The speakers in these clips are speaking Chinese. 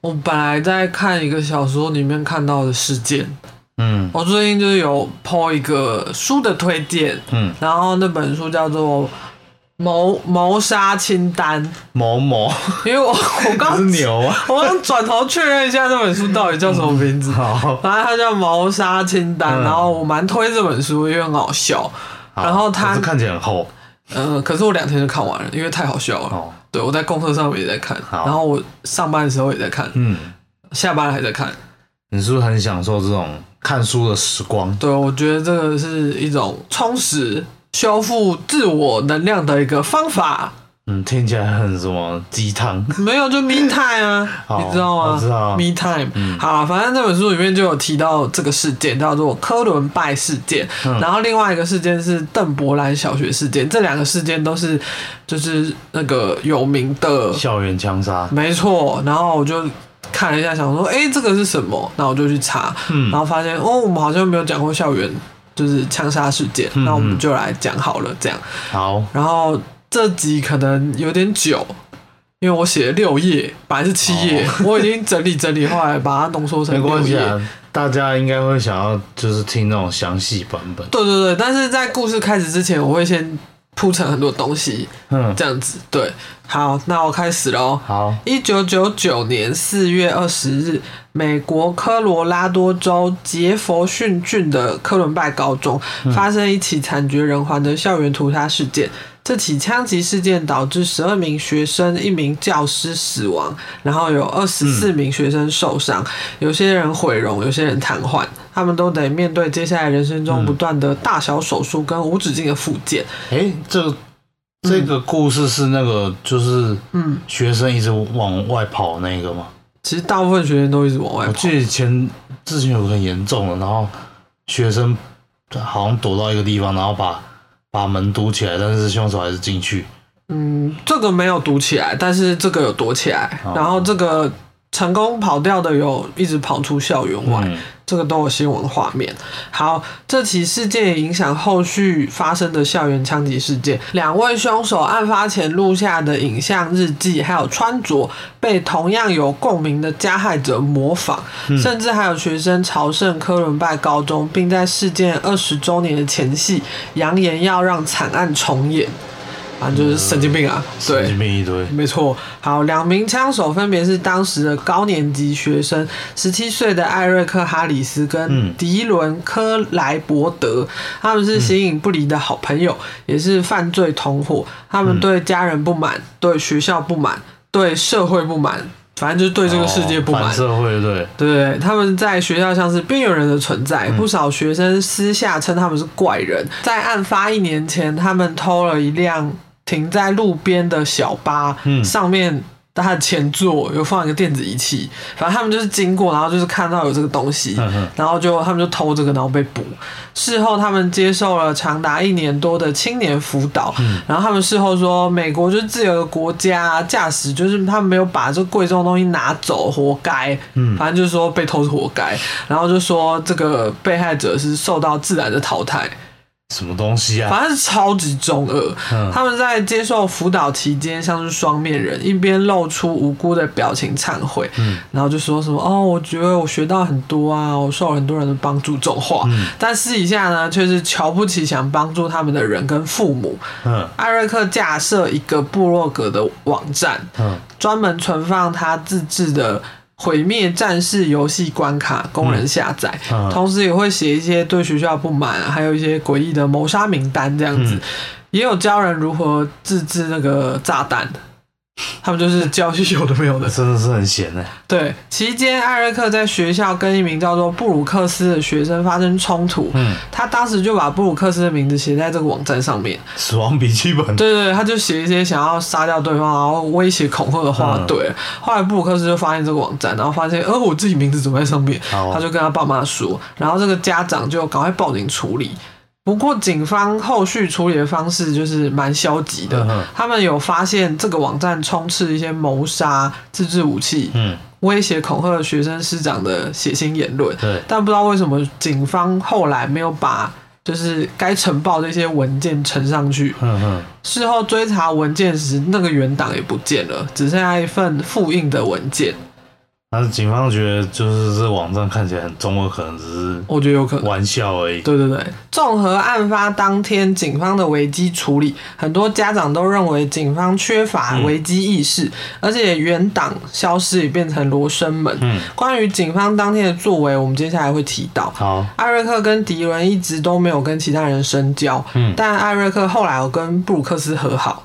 我本来在看一个小说里面看到的事件。嗯，我最近就是有 po 一个书的推荐。嗯，然后那本书叫做。谋谋杀清单，某某，因为我我刚是牛啊，我刚转头确认一下这本书到底叫什么名字，好，反正它叫谋杀清单，然后我蛮推这本书，因为很好笑，然后它看起来很厚，嗯，可是我两天就看完了，因为太好笑了，哦对我在公车上面也在看，然后我上班的时候也在看，嗯，下班还在看，你是不是很享受这种看书的时光？对，我觉得这个是一种充实。修复自我能量的一个方法。嗯，听起来很什么鸡汤？没有，就 me time 啊，你知道吗？知道。me time。好，反正这本书里面就有提到这个事件，叫做科伦拜事件。然后另外一个事件是邓伯兰小学事件。这两个事件都是就是那个有名的校园枪杀。没错。然后我就看了一下，想说，哎，这个是什么？那我就去查，然后发现，哦，我们好像没有讲过校园。就是枪杀事件，那我们就来讲好了，这样。好。然后这集可能有点久，因为我写了六页，本来是七页，我已经整理整理，后来把它浓缩成没关系啊，大家应该会想要就是听那种详细版本。对对对，但是在故事开始之前，我会先。铺成很多东西，嗯，这样子对，好，那我开始喽。好，一九九九年四月二十日，美国科罗拉多州杰佛逊郡的科伦拜高中发生一起惨绝人寰的校园屠杀事件。这起枪击事件导致十二名学生、一名教师死亡，然后有二十四名学生受伤，有些人毁容，有些人瘫痪，他们都得面对接下来人生中不断的大小手术跟无止境的复健。哎，这这个故事是那个就是嗯，学生一直往外跑那个吗？其实大部分学生都一直往外跑。我记得前之前有个很严重的，然后学生好像躲到一个地方，然后把。把门堵起来，但是凶手还是进去。嗯，这个没有堵起来，但是这个有躲起来。然后这个成功跑掉的有一直跑出校园外。这个都有新闻画面。好，这起事件也影响后续发生的校园枪击事件。两位凶手案发前录下的影像、日记，还有穿着，被同样有共鸣的加害者模仿，甚至还有学生朝圣科伦拜高中，并在事件二十周年的前夕，扬言要让惨案重演。反正就是神经病啊！对，神经病一堆，没错。好，两名枪手分别是当时的高年级学生，十七岁的艾瑞克·哈里斯跟迪伦·科莱伯德，他们是形影不离的好朋友，也是犯罪同伙。他们对家人不满，对学校不满，对社会不满。反正就是对这个世界不满，社会对对，他们在学校像是边缘人的存在，不少学生私下称他们是怪人。在案发一年前，他们偷了一辆停在路边的小巴，上面。他的前座有放一个电子仪器，反正他们就是经过，然后就是看到有这个东西，然后就他们就偷这个，然后被捕。事后他们接受了长达一年多的青年辅导，然后他们事后说，美国就是自由的国家，驾驶就是他们没有把这贵重的东西拿走，活该。嗯，反正就是说被偷是活该，然后就说这个被害者是受到自然的淘汰。什么东西啊？反正是超级中二。他们在接受辅导期间，像是双面人，一边露出无辜的表情忏悔，嗯然后就说什么哦，我觉得我学到很多啊，我受了很多人的帮助这种话。但私底下呢，却是瞧不起想帮助他们的人跟父母。嗯艾瑞克架设一个部落格的网站，专门存放他自制的。毁灭战士游戏关卡供人下载，嗯同时也会写一些对学校不满，还有一些诡异的谋杀名单这样子，嗯也有教人如何自制那个炸弹。他们就是教一些有的没有的。真的是很闲哎。对，期间艾瑞克在学校跟一名叫做布鲁克斯的学生发生冲突，嗯，他当时就把布鲁克斯的名字写在这个网站上面。死亡笔记本。对对对，他就写一些想要杀掉对方，然后威胁恐吓的话。嗯对，后来布鲁克斯就发现这个网站，然后发现，呃，我自己名字怎么在上面？好他就跟他爸妈说，然后这个家长就赶快报警处理。不过警方后续处理的方式就是蛮消极的，嗯他们有发现这个网站充斥一些谋杀、自制武器、嗯，威胁恐吓学生师长的血腥言论，对，但不知道为什么警方后来没有把就是该呈报的一些文件呈上去。事后追查文件时，那个原档也不见了，只剩下一份复印的文件。但是警方觉得就是这网站看起来很中二，可能只是我觉得有可能。玩笑而已。对对对，综合案发当天警方的危机处理，很多家长都认为警方缺乏危机意识，而且原党消失也变成罗生门。嗯，关于警方当天的作为，我们接下来会提到。好，艾瑞克跟迪伦一直都没有跟其他人深交，嗯但艾瑞克后来有跟布鲁克斯和好。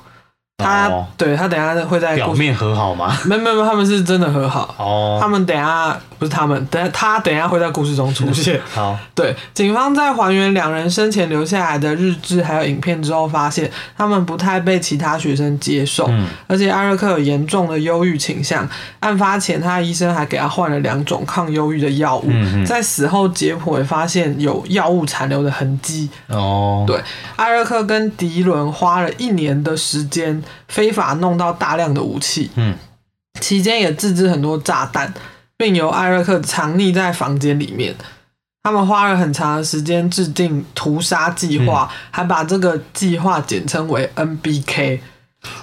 他、哦对他等下会在表面和好吗？没有没有，没他们是真的和好。哦，他们等下不是他们，等下他等一下会在故事中出现。好，对，警方在还原两人生前留下来的日志还有影片之后，发现他们不太被其他学生接受，嗯而且艾瑞克有严重的忧郁倾向。案发前，他的医生还给他换了两种抗忧郁的药物。在死后解剖也发现有药物残留的痕迹。哦，对，艾瑞克跟迪伦花了一年的时间，非法弄到大量的武器，嗯，期间也自制很多炸弹，并由艾瑞克藏匿在房间里面。他们花了很长的时间制定屠杀计划，嗯。还把这个计划简称为 NBK。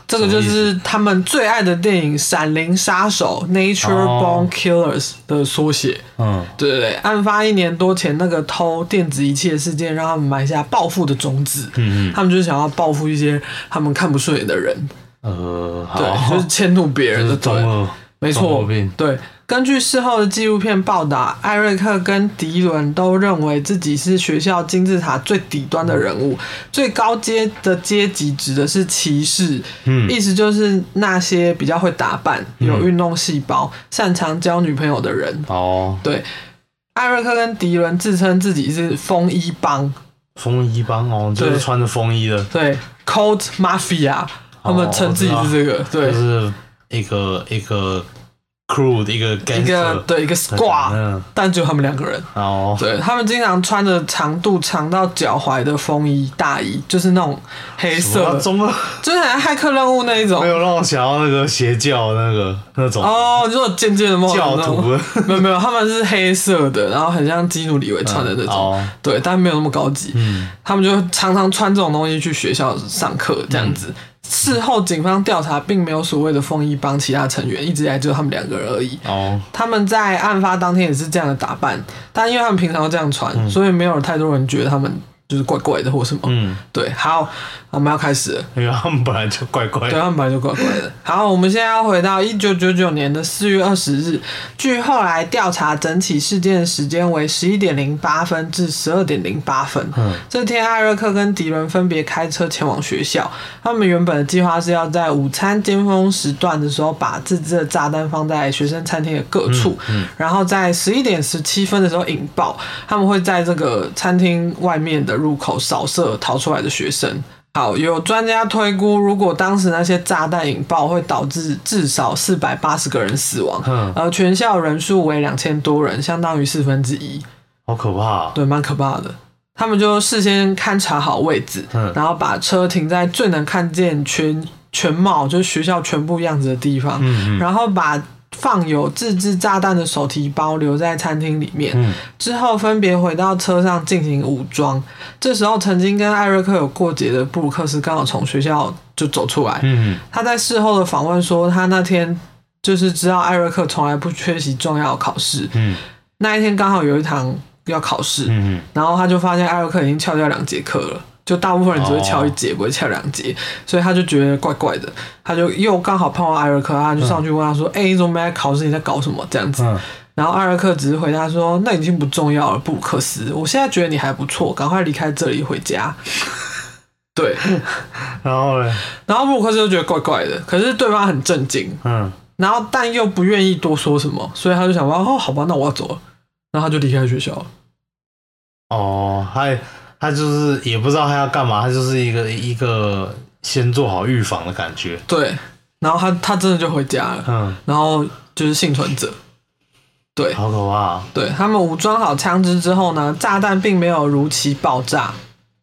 这个就是他们最爱的电影《闪灵杀手》（Nature 哦。Born Killers） 的缩写。嗯，对对对，案发一年多前那个偷电子仪器的事件，让他们埋下报复的种子。嗯嗯，他们就是想要报复一些他们看不顺眼的人，呃，对，就是迁怒别人的，对，中二，没错对。根据事后的纪录片报道，艾瑞克跟迪伦都认为自己是学校金字塔最底端的人物，最高阶的阶级指的是骑士，嗯。意思就是那些比较会打扮、有运动细胞、擅长交女朋友的人。哦，对，艾瑞克跟迪伦自称自己是风衣帮，风衣帮哦，就是穿着风衣的，对，Cold Mafia，他们称自己是这个，对，就是一个一个 crew 的一个一个对一个 squad，嗯，但只有他们两个人。哦，对他们经常穿着长度长到脚踝的风衣大衣，就是那种黑色的，什么中就是很像骇客任务那一种。没。有让我想到那个邪教那个那种。哦，你说有尖尖的教那种。徒。没有没有，他们是黑色的，然后很像基努里维穿的那种，哦。对，但没有那么高级。嗯。他们就常常穿这种东西去学校上课，这样子。嗯事后警方调查，并没有所谓的风衣帮其他成员，一直以来只有他们两个人而已。哦，他们在案发当天也是这样的打扮，但因为他们平常都这样穿，所以没有太多人觉得他们就是怪怪的或什么。嗯，对，好，我们要开始了。因为他们本来就怪怪对，的，他们本来就怪怪的。好，我们现在要回到一九九九年的四月二十日，据后来调查，整起事件的时间为十一点零八分至十二点零八分。嗯这天，艾瑞克跟迪伦分别开车前往学校。他们原本的计划是要在午餐巅峰时段的时候，把自制的炸弹放在学生餐厅的各处，然后在十一点十七分的时候引爆。他们会在这个餐厅外面的入口扫射逃出来的学生。好，有专家推估，如果当时那些炸弹引爆，会导致至少四百八十个人死亡，嗯。而全校人数为两千多人，相当于四分之一，好可怕。啊，对，蛮可怕的。他们就事先勘察好位置，嗯。然后把车停在最能看见全全貌，就是学校全部样子的地方，嗯嗯。然后把放有自制炸弹的手提包留在餐厅里面，嗯之后分别回到车上进行武装。这时候，曾经跟艾瑞克有过节的布鲁克斯刚好从学校就走出来。嗯他在事后的访问说，他那天就是知道艾瑞克从来不缺席重要考试，嗯那一天刚好有一堂要考试，嗯然后他就发现艾瑞克已经翘掉两节课了。就大部分人只会敲一节，不会敲两节，所以他就觉得怪怪的，他就又刚好碰到艾瑞克，他就上去问他说：“哎、你怎么没来考试？你在搞什么？”这样子。嗯，然后艾瑞克只是回答说：“那已经不重要了，布鲁克斯，我现在觉得你还不错，赶快离开这里回家。”对，然后呢？然后布鲁克斯就觉得怪怪的，可是对方很震惊，嗯，然后但又不愿意多说什么，所以他就想说：“哦，好吧，那我要走了。”然后他就离开学校了。哦，他他就是也不知道他要干嘛，他就是一个一个先做好预防的感觉。对，然后他他真的就回家了，嗯，然后就是幸存者。对，好可怕啊。对他们武装好枪支之后呢，炸弹并没有如期爆炸，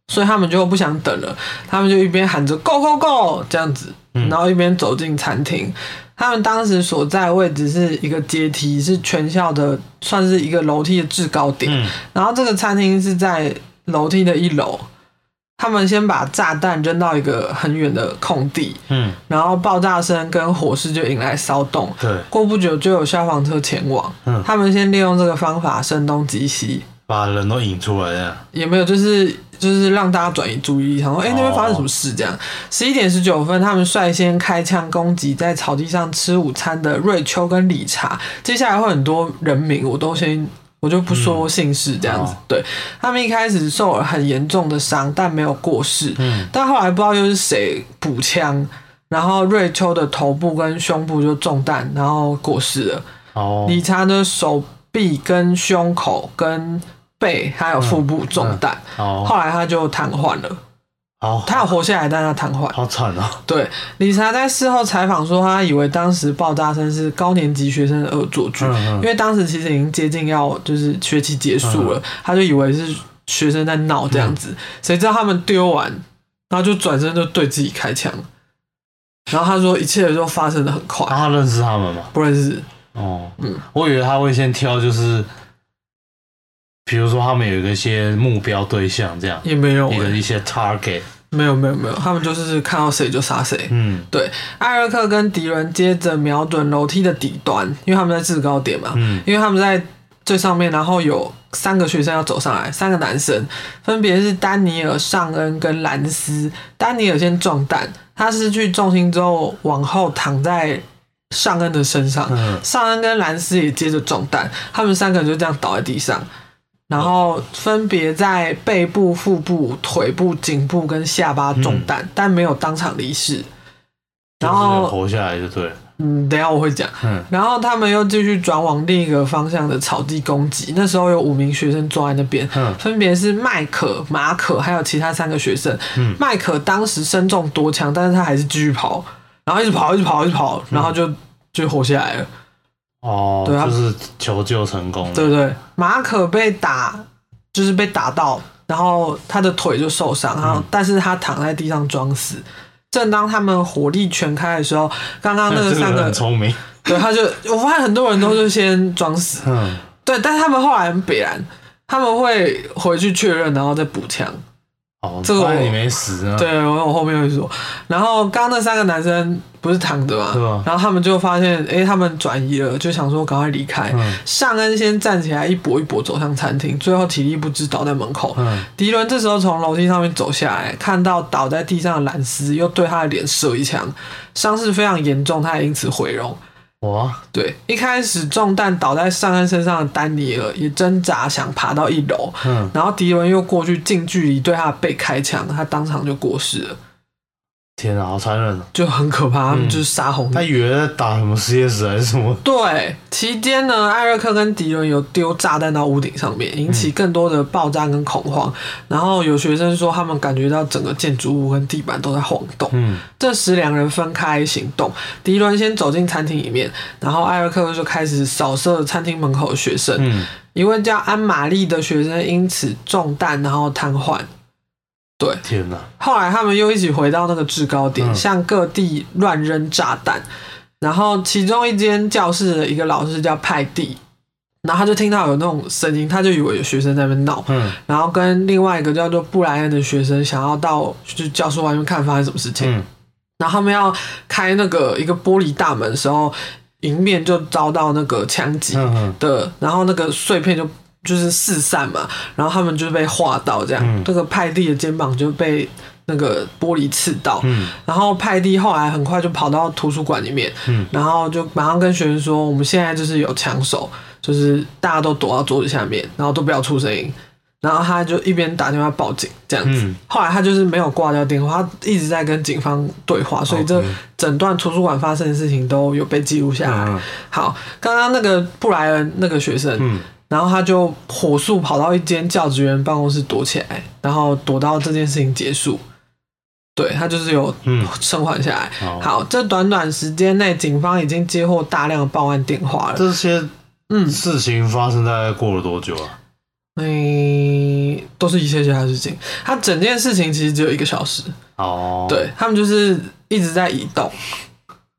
所以他们就不想等了，他们就一边喊着 “Go Go Go” 这样子，嗯然后一边走进餐厅。他们当时所在的位置是一个阶梯，是全校的算是一个楼梯的制高点。嗯然后这个餐厅是在楼梯的一楼。他们先把炸弹扔到一个很远的空地，嗯，然后爆炸声跟火势就引来骚动。对，过不久就有消防车前往，嗯他们先利用这个方法声东击西，把人都引出来呀。也没有就是就是让大家转移注意力，想说哎、诶那边发生什么事这样。十一点十九分，他们率先开枪攻击在草地上吃午餐的瑞秋跟理查，接下来会很多人名，我都先。我就不说姓氏这样子，哦对他们一开始受了很严重的伤，但没有过世。嗯，但后来不知道又是谁补枪，然后瑞秋的头部跟胸部就中弹，然后过世了。哦，理查的手臂跟胸口跟背还有腹部中弹，哦后来他就瘫痪了。好，他有活下来，但他瘫痪。好惨啊。对，理查在事后采访说，他以为当时爆炸声是高年级学生的恶作剧，嗯嗯因为当时其实已经接近要就是学期结束了，他就以为是学生在闹这样子，谁知道他们丢完，然后就转身就对自己开枪。然后他说，一切都发生的很快，啊他认识他们吗？不认识。哦，嗯，我以为他会先挑，就是比如说他们有一些目标对象，这样也没有、欸，一些 target。没有没有没有，他们就是看到谁就杀谁。嗯对，艾瑞克跟迪伦接着瞄准楼梯的底端，因为他们在制高点嘛，嗯因为他们在最上面，然后有三个学生要走上来，三个男生，分别是丹尼尔、尚恩跟兰斯。丹尼尔先中弹，他失去重心之后往后躺在尚恩的身上，嗯尚恩跟兰斯也接着中弹，他们三个人就这样倒在地上。然后分别在背部、腹部、腿部、颈部跟下巴中弹，但没有当场离世。然后，活下来就对了。嗯，等一下我会讲。嗯然后他们又继续转往另一个方向的草地攻击。那时候有五名学生坐在那边，嗯分别是麦可、马可，还有其他三个学生。嗯麦可当时身中多枪，但是他还是继续跑，然后一直跑，一直跑，一直跑，然后就就活下来了。哦，对啊就是求救成功了。对不对？马可被打，就是被打到，然后他的腿就受伤，然后但是他躺在地上装死。正当他们火力全开的时候，刚刚那 个三个很聪明。对，他就我发现很多人都是先装死，嗯对，但是他们后来很必然，他们会回去确认，然后再补枪。哦，这个我你没死啊。对，我我后面会说。然后刚刚那三个男生不是躺着嘛，对啊然后他们就发现，哎，他们转移了，就想说赶快离开。嗯尚恩先站起来，一跛一跛走向餐厅，最后体力不支倒在门口。嗯迪伦这时候从楼梯上面走下来，看到倒在地上的兰斯，又对他的脸射一枪，伤势非常严重，他也因此毁容。哇，对，一开始中弹倒在上恩身上的丹尼尔也挣扎想爬到一楼，嗯，然后迪伦又过去近距离对他的背开枪，他当场就过世了，天啊，好残忍哦！就很可怕。他们嗯就是杀红他以为在打什么 CS 还是什么？对，期间呢，艾瑞克跟迪伦有丢炸弹到屋顶上面，引起更多的爆炸跟恐慌。然后有学生说，他们感觉到整个建筑物跟地板都在晃动。嗯这时两人分开行动，迪伦先走进餐厅里面，然后艾瑞克就开始扫射餐厅门口的学生。嗯，一位叫安玛丽的学生因此中弹，然后瘫痪。对，天哪！后来他们又一起回到那个制高点，嗯向各地乱扔炸弹。然后其中一间教室的一个老师叫派蒂，然后他就听到有那种声音，他就以为有学生在那边闹，嗯然后跟另外一个叫做布莱恩的学生想要到就是教室外面看发生什么事情。嗯然后他们要开那个一个玻璃大门的时候，迎面就遭到那个枪击嗯嗯的，然后那个碎片就就是四散嘛，然后他们就被划到这样，这个派蒂的肩膀就被那个玻璃刺到，然后派蒂后来很快就跑到图书馆里面，然后就马上跟学生说，我们现在就是有枪手，就是大家都躲到桌子下面，然后都不要出声音。然后他就一边打电话报警这样子，后来他就是没有挂掉电话，他一直在跟警方对话，所以这整段图书馆发生的事情都有被记录下来。好，刚刚那个布莱恩那个学生，然后他就火速跑到一间教职员办公室躲起来，然后躲到这件事情结束。对他就是有生还下来。好，这短短时间内，警方已经接获大量的报案电话了。这些嗯事情发生大概过了多久啊？嗯，都是一些其他事情。他整件事情其实只有一个小时。哦。对他们就是一直在移动，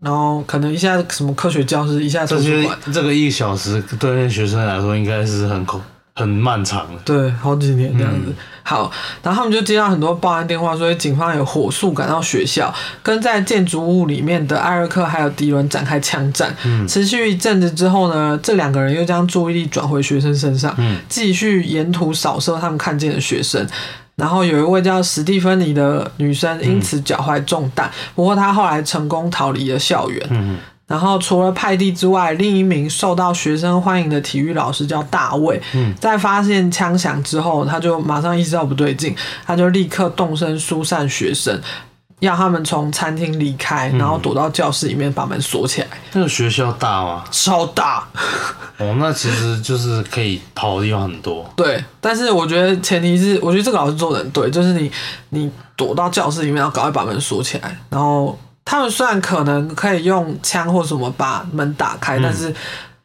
然后可能一下什么科学教室，一下图书馆。这个一小时对那学生来说应该是很恐。很漫长的，对，好几年这样子。好，然后他们就接到很多报案电话，所以警方有火速赶到学校，跟在建筑物里面的艾瑞克还有迪伦展开枪战。嗯，持续一阵子之后呢，这两个人又将注意力转回学生身上，嗯，继续沿途扫射他们看见的学生。然后有一位叫史蒂芬妮的女生因此脚踝中弹，不过她后来成功逃离了校园。嗯。然后除了派蒂之外，另一名受到学生欢迎的体育老师叫大卫。嗯，在发现枪响之后，他就马上意识到不对劲，他就立刻动身疏散学生，要他们从餐厅离开，然后躲到教室里面把门锁起来。那个学校大吗？超大。哦，那其实就是可以跑的地方很多。对，但是我觉得前提是，我觉得这个老师做的很对，就是你你躲到教室里面，然后赶快把门锁起来，然后。他们虽然可能可以用枪或什么把门打开，但是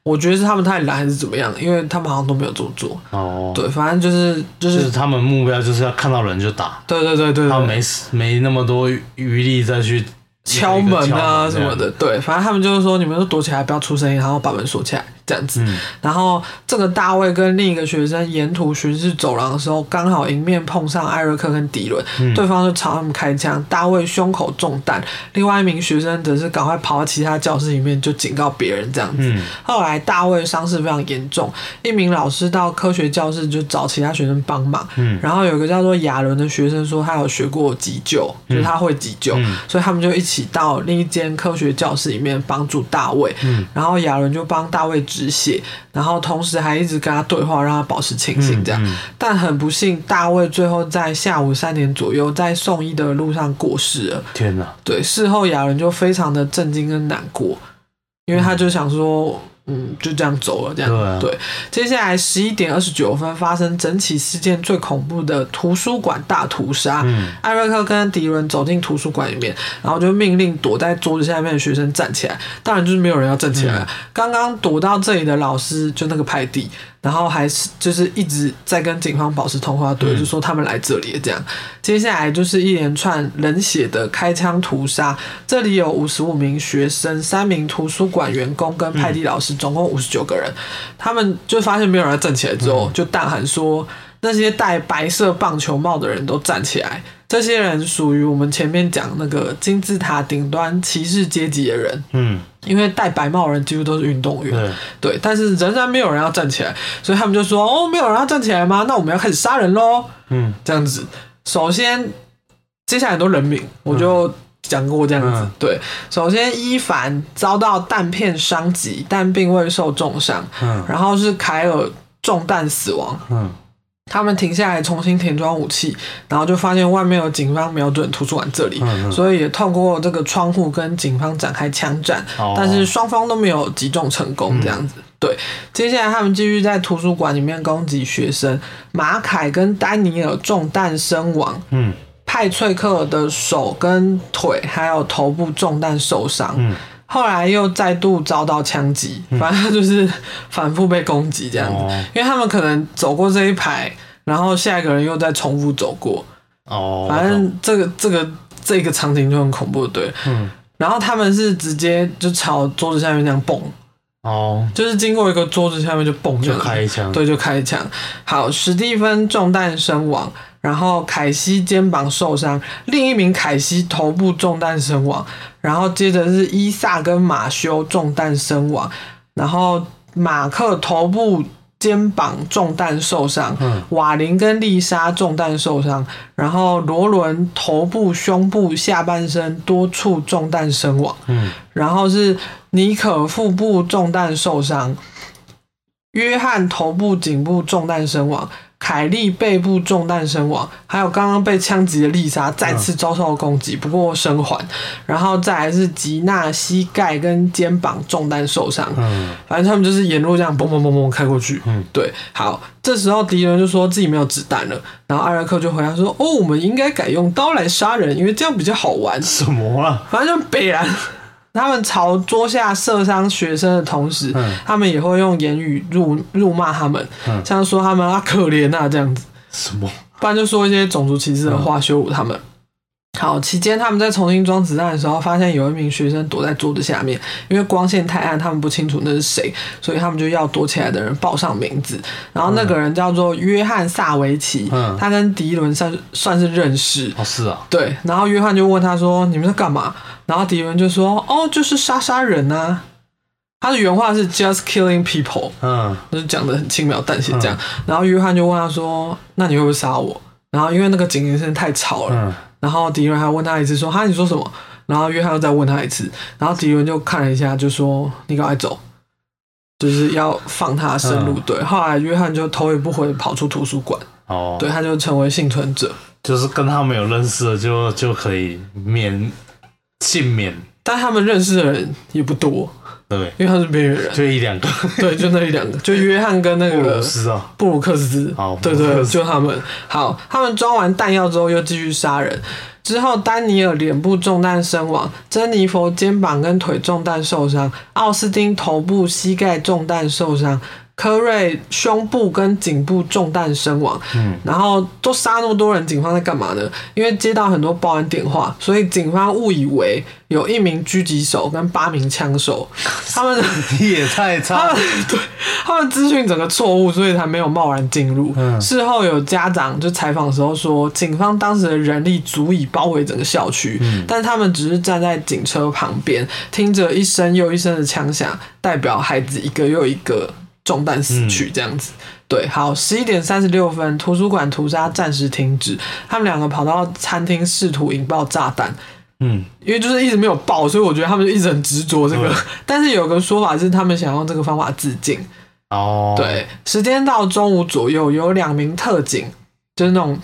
我觉得是他们太懒还是怎么样，因为他们好像都没有这么做。哦，对，反正就是就是他们目标就是要看到人就打。对对对对，他们没没那么多余力再去。敲门啊什么的，对，反正他们就是说，你们都躲起来，不要出声音，然后把门锁起来，这样子。然后这个大卫跟另一个学生沿途巡视走廊的时候，刚好迎面碰上艾瑞克跟迪伦，对方就朝他们开枪，大卫胸口中弹，另外一名学生则是赶快跑到其他教室里面就警告别人这样子。后来大卫伤势非常严重，一名老师到科学教室就找其他学生帮忙。然后有个叫做亚伦的学生说他有学过急救，就是他会急救，所以他们就一起。到另一间科学教室里面帮助大卫，嗯，然后亚伦就帮大卫止血，然后同时还一直跟他对话，让他保持清醒。这样，但很不幸，大卫最后在下午三点左右在送医的路上过世了。天哪！对，事后雅伦就非常的震惊跟难过，因为他就想说。嗯，就这样走了，这样对。接下来十一点二十九分发生整起事件最恐怖的图书馆大屠杀。艾瑞克跟迪伦走进图书馆里面，然后就命令躲在桌子下面的学生站起来。当然就是没有人要站起来。刚刚躲到这里的老师就那个派蒂。然后还是就是一直在跟警方保持通话，对，就说他们来这里这样。接下来就是一连串冷血的开枪屠杀。这里有五十五名学生、三名图书馆员工跟派蒂老师，总共五十九个人。他们就发现没有人站起来之后，就大喊说：“那些戴白色棒球帽的人都站起来！”这些人属于我们前面讲那个金字塔顶端骑士阶级的人，嗯，因为戴白帽人几乎都是运动员，对，但是仍然没有人要站起来，所以他们就说：“哦，没有人要站起来吗？那我们要开始杀人喽。”嗯，这样子。首先，接下来很多人名我就讲过这样子，对。首先，伊凡遭到弹片伤及，但并未受重伤。嗯，然后是凯尔中弹死亡。嗯。他们停下来重新填装武器，然后就发现外面有警方瞄准图书馆这里，所以也透过这个窗户跟警方展开枪战，但是双方都没有击中成功。这样子，对。接下来他们继续在图书馆里面攻击学生，马凯跟丹尼尔中弹身亡，嗯，派翠克的手跟腿还有头部中弹受伤，嗯。后来又再度遭到枪击，反正就是反复被攻击这样子，因为他们可能走过这一排，然后下一个人又在重复走过，哦，反正这个这个这个场景就很恐怖，对，嗯，然后他们是直接就朝桌子下面这样蹦，哦，就是经过一个桌子下面就蹦就开枪，对，就开枪。好，史蒂芬中弹身亡，然后凯西肩膀受伤，另一名凯西头部中弹身亡。然后接着是伊萨跟马修中弹身亡，然后马克头部肩膀中弹受伤，嗯瓦林跟丽莎中弹受伤，然后罗伦头部、胸部、下半身多处中弹身亡，嗯然后是尼可腹部中弹受伤，约翰头部、颈部中弹身亡，凯莉背部中弹身亡，还有刚刚被枪击的丽莎再次遭受攻击，不过生还，然后再来是吉娜膝盖跟肩膀中弹受伤，嗯反正他们就是沿路这样嘣嘣嘣嘣开过去。嗯，对，好，这时候敌人就说自己没有子弹了，然后艾瑞克就回答说：“哦，我们应该改用刀来杀人，因为这样比较好玩。”什么啊？反正就北然，他们朝桌下射伤学生的同时，嗯他们也会用言语辱辱骂他们，嗯像说他们啊可怜啊这样子，什么？不然就说一些种族歧视的话羞辱他们。好，期间他们在重新装子弹的时候，发现有一名学生躲在桌子下面，因为光线太暗，他们不清楚那是谁，所以他们就要躲起来的人报上名字。然后那个人叫做约翰萨维奇，嗯他跟迪伦算算是认识，哦，是啊，对，然后约翰就问他说：“你们在干嘛？”然后迪伦就说：“哦，就是杀杀人啊。”他的原话是 “just killing people”，嗯就是讲的很轻描淡写这样。然后约翰就问他说：“那你会不会杀我？”然后因为那个警铃声太吵了，嗯然后迪伦还问他一次说：“哈，你说什么？”然后约翰又再问他一次，然后迪伦就看了一下，就说：“你赶快走。”就是要放他生路。”对。后来约翰就头也不回跑出图书馆，哦，对，，他就成为幸存者。就是跟他们有认识的就就可以免幸免，但他们认识的人也不多，对，因为他是边缘人。就一两个。对，就那一两个，就约翰跟那个布鲁个斯啊，布鲁克斯好，对对，就他们。好，他们装完弹药之后又继续杀人。之后，丹尼尔脸部中弹身亡，珍妮佛肩膀跟腿中弹受伤，奥斯汀头部、膝盖中弹受伤，科瑞胸部跟颈部中弹身亡。嗯，然后都杀那么多人，警方在干嘛呢？因为接到很多报案电话，所以警方误以为有一名狙击手跟八名枪手，他们。也太他差了。对他们资讯整个错误，所以才没有贸然进入。嗯事后有家长就采访的时候说，警方当时的人力足以包围整个校区，嗯但他们只是站在警车旁边，听着一声又一声的枪响，代表孩子一个又一个中弹死去，这样子。对，好，十一点三十六分，图书馆屠杀暂时停止，他们两个跑到餐厅试图引爆炸弹，嗯，因为就是一直没有爆，所以我觉得他们就一直很执着这个。嗯 但是有个说法是，他们想用这个方法自尽。哦，对，时间到中午左右，有两名特警，就是那种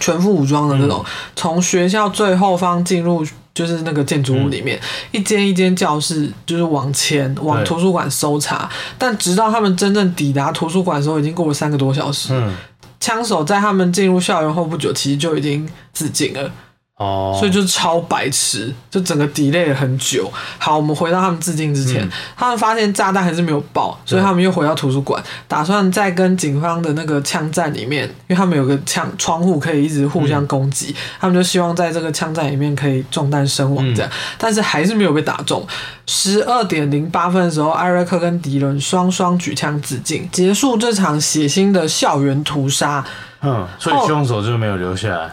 全副武装的那种，从学校最后方进入，就是那个建筑物里面，一间一间教室，就是往前往图书馆搜查。但直到他们真正抵达图书馆的时候，已经过了三个多小时。嗯，枪手在他们进入校园后不久，其实就已经自尽了。哦，所以就是超白痴，就整个 delay 了很久。好，我们回到他们自尽之前，嗯他们发现炸弹还是没有爆，所以他们又回到图书馆，打算再跟警方的那个枪战里面，因为他们有个枪窗户可以一直互相攻击，他们就希望在这个枪战里面可以中弹身亡这样，但是还是没有被打中。十二点零八分的时候，艾瑞克跟迪伦双双举枪自尽，结束这场血腥的校园屠杀。嗯，所以凶手就没有留下来。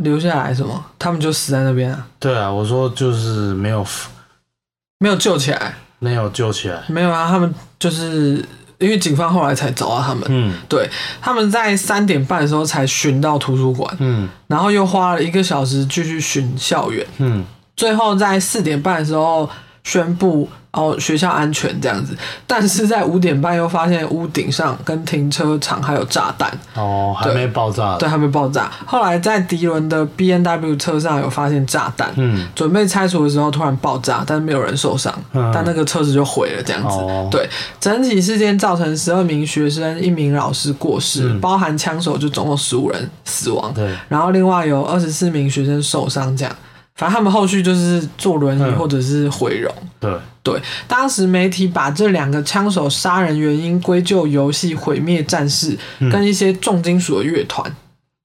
留下来什么？他们就死在那边啊，对啊，我说就是没有没有救起来。没有救起来。没有啊，他们就是因为警方后来才找到他们，嗯对，他们在三点半的时候才寻到图书馆，嗯然后又花了一个小时继续寻校园，嗯，最后在四点半的时候宣布哦学校安全这样子，但是在五点半又发现屋顶上跟停车场还有炸弹，哦，还没爆炸。对，还没爆炸。后来在迪伦的 B N W 车上有发现炸弹，嗯准备拆除的时候突然爆炸，但是没有人受伤，嗯但那个车子就毁了，这样子。哦对，整体事件造成十二名学生、一名老师过世，嗯包含枪手就总共十五人死亡，对，然后另外有二十四名学生受伤，这样。反正他们后续就是坐轮椅嗯或者是毁容。对，对，当时媒体把这两个枪手杀人原因归咎游戏《毁灭战士》嗯跟一些重金属的乐团。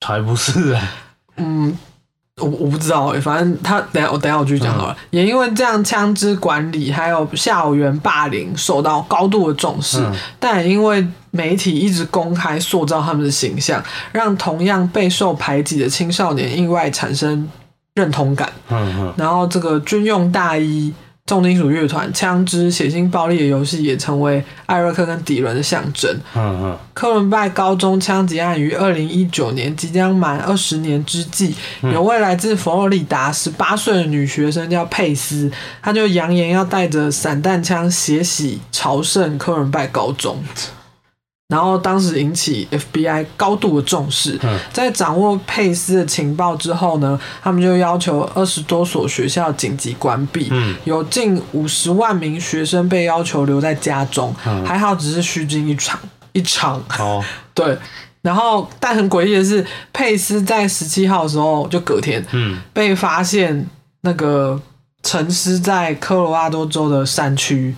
才不是啊。嗯，我我不知道哎、反正他等下我等下我继续讲好了。嗯也因为这样，枪支管理还有校园霸凌受到高度的重视，嗯但也因为媒体一直公开塑造他们的形象，让同样备受排挤的青少年意外产生认同感。嗯嗯然后这个军用大衣重金属乐团、枪支、血腥暴力的游戏也成为艾瑞克跟迪伦的象征。嗯嗯，科伦拜高中枪击案于二零一九年即将满二十年之际，有位来自佛罗里达十八岁的女学生叫佩斯，她就扬言要带着散弹枪血洗朝圣科伦拜高中。然后当时引起 FBI 高度的重视，在掌握佩斯的情报之后呢，他们就要求二十多所学校紧急关闭，有近五十万名学生被要求留在家中，还好只是虚惊一场，一场。哦，对。然后，但很诡异的是，佩斯在十七号的时候，就隔天，嗯，被发现那个沉尸在科罗拉多州的山区，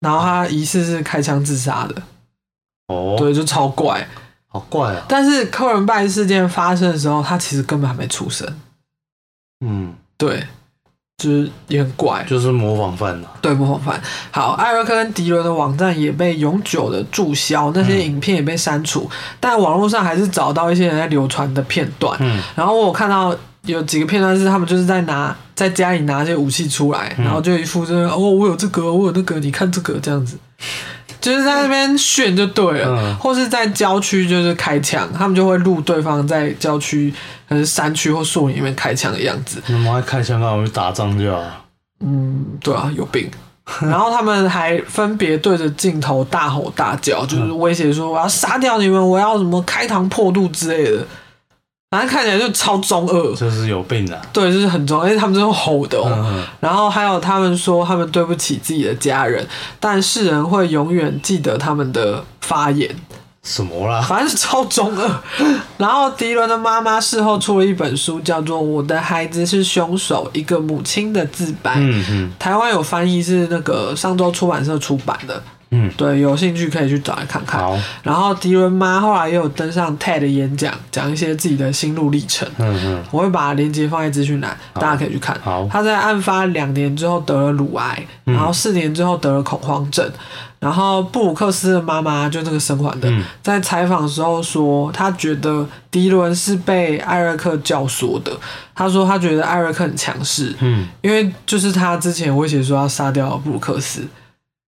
然后他疑似是开枪自杀的。哦，对，就超怪，好怪啊！但是科伦拜事件发生的时候，他其实根本还没出生。嗯，对，就是也很怪，就是模仿犯了。对，模仿犯。好，艾瑞克跟迪伦的网站也被永久的注销，那些影片也被删除，但网络上还是找到一些人在流传的片段。嗯，然后我有看到有几个片段是他们就是在拿在家里拿一些武器出来，然后就一副就是哦，我有这个，我有那个，你看这个这样子。就是在那边炫就对了，或是在郊区就是开枪，他们就会录对方在郊区还是山区或树林里面开枪的样子。你们还开枪干嘛？去打仗就好。嗯，对啊，有病。然后他们还分别对着镜头大吼大叫，就是威胁说我要杀掉你们，我要什么开膛破肚之类的。反正看起来就超中二，就是有病的。对，就是很中二，而且他们是吼的哦。然后还有他们说他们对不起自己的家人，但世人会永远记得他们的发言。什么啦？反正是超中二。然后迪伦的妈妈事后出了一本书，叫做《我的孩子是凶手：一个母亲的自白》。嗯嗯。台湾有翻译，是那个上周出版社出版的。嗯，对，有兴趣可以去找来看看。好，然后迪伦妈后来也有登上 TED 演讲，讲一些自己的心路历程。嗯嗯，我会把链接放在资讯栏，大家可以去看。好，他在案发两年之后得了乳癌，然后四年之后得了恐慌症。然后布鲁克斯的妈妈就那个生还的，在采访的时候说，他觉得迪伦是被艾瑞克教唆的。他说他觉得艾瑞克很强势，嗯，因为就是他之前威胁说要杀掉布鲁克斯。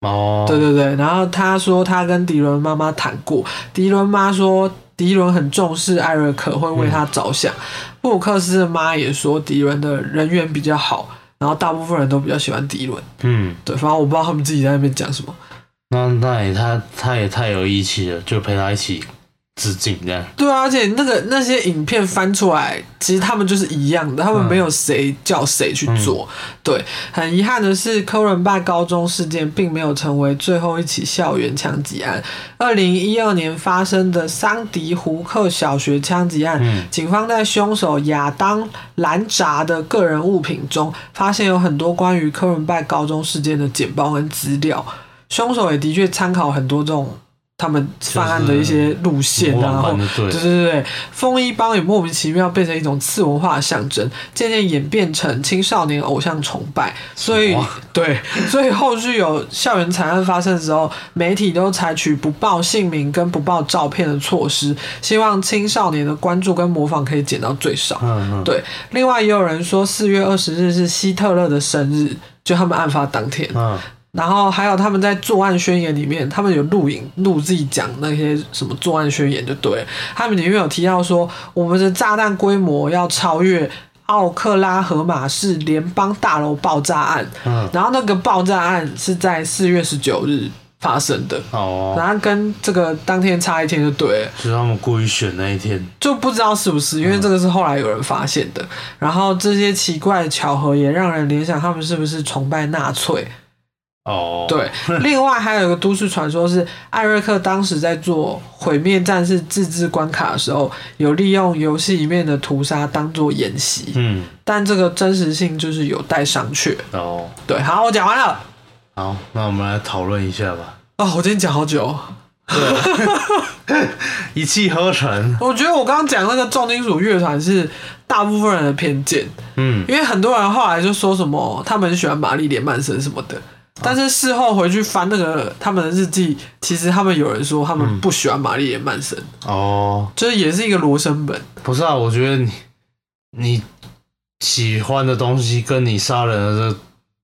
哦，对对对，然后他说他跟迪伦妈妈谈过，迪伦妈说迪伦很重视艾瑞克，会为他着想。布鲁克斯的妈也说迪伦的人缘比较好，然后大部分人都比较喜欢迪伦。嗯，对，反正我不知道他们自己在那边讲什么。那那也他他也太有义气了，就陪他一起。致敬这样对啊，而且那个那些影片翻出来，其实他们就是一样的，他们没有谁叫谁去做。对，很遗憾的是，科伦拜高中事件并没有成为最后一起校园枪击案。二零一二年发生的桑迪胡克小学枪击案，警方在凶手亚当兰扎的个人物品中，发现有很多关于科伦拜高中事件的简报跟资料。凶手也的确参考很多这种。他们犯案的一些路线啊，然后对对对对，风衣帮也莫名其妙变成一种次文化的象征，渐渐演变成青少年偶像崇拜。所以对，所以后续有校园惨案发生的时候，媒体都采取不报姓名跟不报照片的措施，希望青少年的关注跟模仿可以减到最少。嗯嗯。对，另外也有人说四月二十日是希特勒的生日，就他们案发当天。嗯。然后还有他们在作案宣言里面，他们有录影录自己讲那些什么作案宣言就对，他们里面有提到说，我们的炸弹规模要超越奥克拉荷马市联邦大楼爆炸案。嗯，然后那个爆炸案是在四月十九日发生的。哦，然后跟这个当天差一天就对，是他们故意选那一天，就不知道是不是，因为这个是后来有人发现的。然后这些奇怪的巧合也让人联想，他们是不是崇拜纳粹？哦，对，另外还有一个都市传说是艾瑞克当时在做毁灭战士自制关卡的时候，有利用游戏里面的屠杀当做演习，嗯，但这个真实性就是有待商榷。哦，对，好，我讲完了。好，那我们来讨论一下吧。哦，我今天讲好久，对，一气呵成。我觉得我刚刚讲那个重金属乐团是大部分人的偏见，嗯，因为很多人后来就说什么他们喜欢玛丽莲曼森什么的。但是事后回去翻那个他们的日记，其实他们有人说他们不喜欢玛丽莲曼森哦，就是也是一个罗生本。不是啊，我觉得你你喜欢的东西跟你杀人的这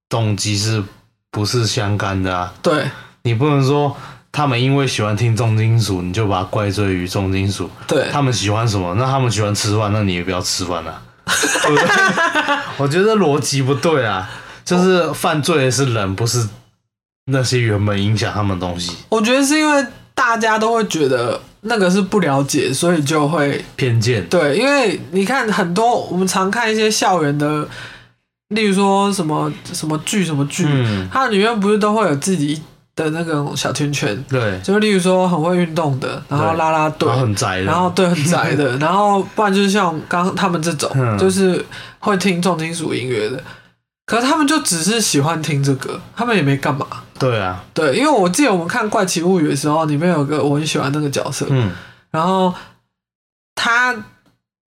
动机是不是相干的啊？对你不能说他们因为喜欢听重金属，你就把它怪罪于重金属。对，他们喜欢什么？那他们喜欢吃饭，那你也不要吃饭啊，对不对？我觉得逻辑不对啊，就是犯罪的是人，不是那些原本影响他们的东西，我觉得是因为大家都会觉得那个是不了解，所以就会偏见。对，因为你看很多我们常看一些校园的，例如说什么什么剧什么剧，嗯，它里面不是都会有自己的那个小圈圈，对，就例如说很会运动的，然后对啦啦队然，后很宅的，然后对很宅的，然后不然就是像刚刚他们这种，嗯。就是会听重金属音乐的，可是他们就只是喜欢听这个，他们也没干嘛。对啊，对，因为我记得我们看《怪奇物语》的时候，里面有个我很喜欢那个角色，嗯，然后他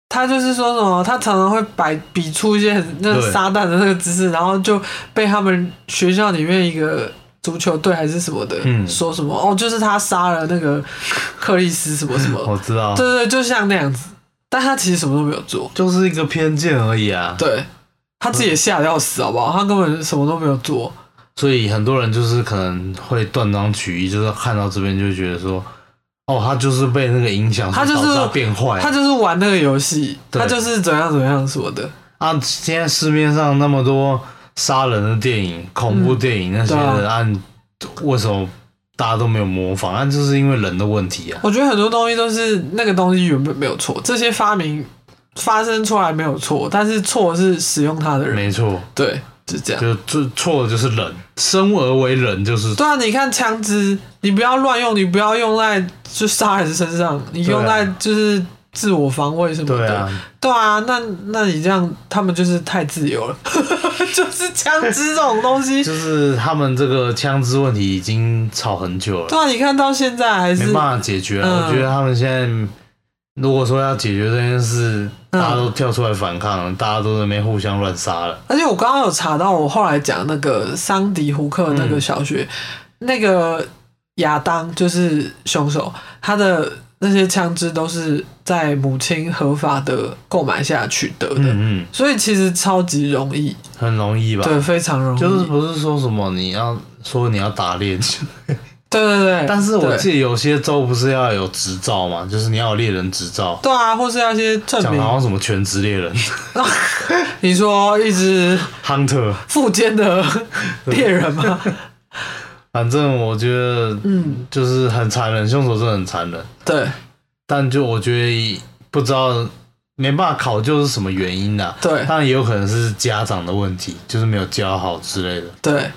他就是说什么，他常常会摆比出一些很那个撒旦的那个姿势，然后就被他们学校里面一个足球队还是什么的、嗯。说什么哦，就是他杀了那个克里斯什么什么，我知道，对对，对就像那样子，但他其实什么都没有做，就是一个偏见而已啊。对他自己也吓得要死，好不好？他根本什么都没有做，所以很多人就是可能会断章取义，就是看到这边就觉得说，哦，他就是被那个影响，他就是他变坏。他就是玩那个游戏，他就是怎样怎样什么的，啊，现在市面上那么多杀人的电影、恐怖电影那些对的，按、为什么大家都没有模仿？按、就是因为人的问题啊。我觉得很多东西都是那个东西原本没有错，这些发明发生出来没有错，但是错是使用它的人。没错，对，是这样。就就错的就是人，生而为人就是对啊，你看枪支，你不要乱用，你不要用在就杀人身上，你用在就是自我防卫什么的。对啊，对啊，那那你这样，他们就是太自由了，就是枪支这种东西。就是他们这个枪支问题已经吵很久了，对啊，你看到现在还是没办法解决啊。嗯我觉得他们现在如果说要解决这件事，嗯。大家都跳出来反抗了，大家都在那边互相乱杀了。而且我刚刚有查到，我后来讲那个桑迪胡克那个小学，那个亚当就是凶手，他的那些枪支都是在母亲合法的购买下取得的，嗯嗯，所以其实超级容易，很容易吧？对，非常容易，就是不是说什么你要说你要打猎，对对对。但是我记得有些州不是要有执照嘛，就是你要有猎人执照，对啊，或是要一些证明。好像什么全职猎人 你说一只 hunter，附肩的猎人吗？反正我觉得嗯，就是很残忍，凶手真的很残忍，对但就我觉得不知道没办法考究是什么原因的、对当然也有可能是家长的问题，就是没有教好之类的。对，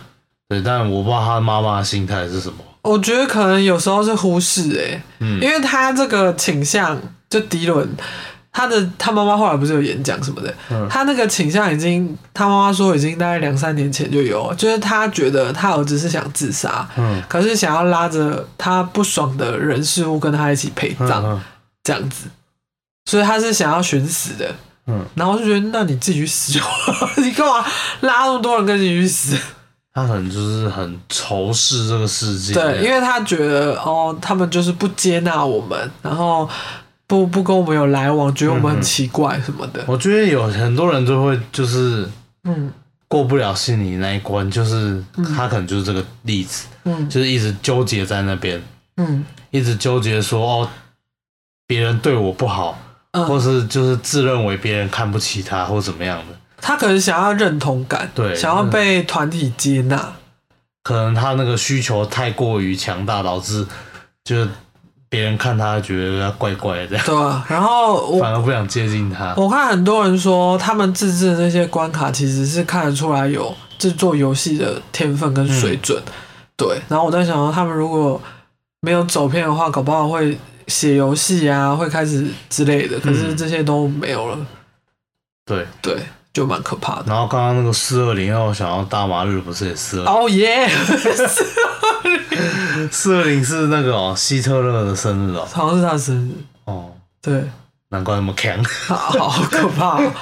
对，但我不知道他妈妈的心态是什么。我觉得可能有时候是忽视哎、嗯。因为他这个倾向，就迪伦，他的他妈妈后来不是有演讲什么的，嗯。他那个倾向已经，他妈妈说已经大概两三年前就有，就是他觉得他儿子是想自杀，嗯，可是想要拉着他不爽的人事物跟他一起陪葬、嗯这样子，所以他是想要寻死的。嗯，然后就觉得，那你自己去死就好了，你干嘛拉那么多人跟你去死？他可能就是很仇视这个世界。对，因为他觉得哦，他们就是不接纳我们，然后不不跟我们有来往，觉得我们很奇怪什么的。我觉得有很多人都会就是嗯。过不了心里那一关，就是他可能就是这个例子，嗯。就是一直纠结在那边，嗯。一直纠结说哦，别人对我不好，或嗯，是就是自认为别人看不起他或怎么样的，他可能想要认同感，对想要被团体接纳。可能他那个需求太过于强大，导致就是别人看他觉得他怪怪的，对啊？然后我反而不想接近他。我看很多人说，他们自制的那些关卡其实是看得出来有制作游戏的天分跟水准。对，然后我在想说，他们如果没有走偏的话，搞不好会写游戏啊，会开始之类的。可是这些都没有了，对，对，就蛮可怕的。然后刚刚那个四二零，让我想要大麻日不是也四二哦耶，四二零是那个哦希特勒的生日哦，好像是他生日，哦，对，难怪那么强。好好可怕、哦。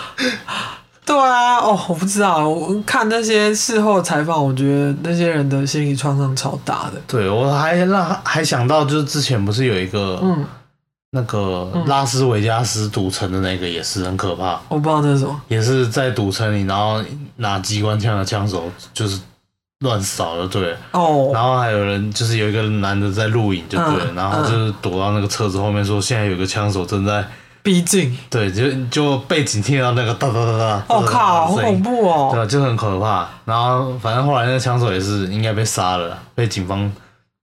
对啊，哦，我不知道，我看那些事后采访，我觉得那些人的心理创伤超大的。对我还让还想到，就是之前不是有一个嗯那个拉斯维加斯赌城的那个也是很可怕，我不知道那是什么。也是在赌城里，然后拿机关枪的枪手就是乱扫就对了。哦，然后还有人就是有一个男的在录影就对了，嗯然后就是躲到那个车子后面说现在有个枪手正在逼近。对，就就背景听到那个哒哒哒哒，我、靠，好恐怖。怖哦！对，就很可怕。然后反正后来那个枪手也是应该被杀了，被警方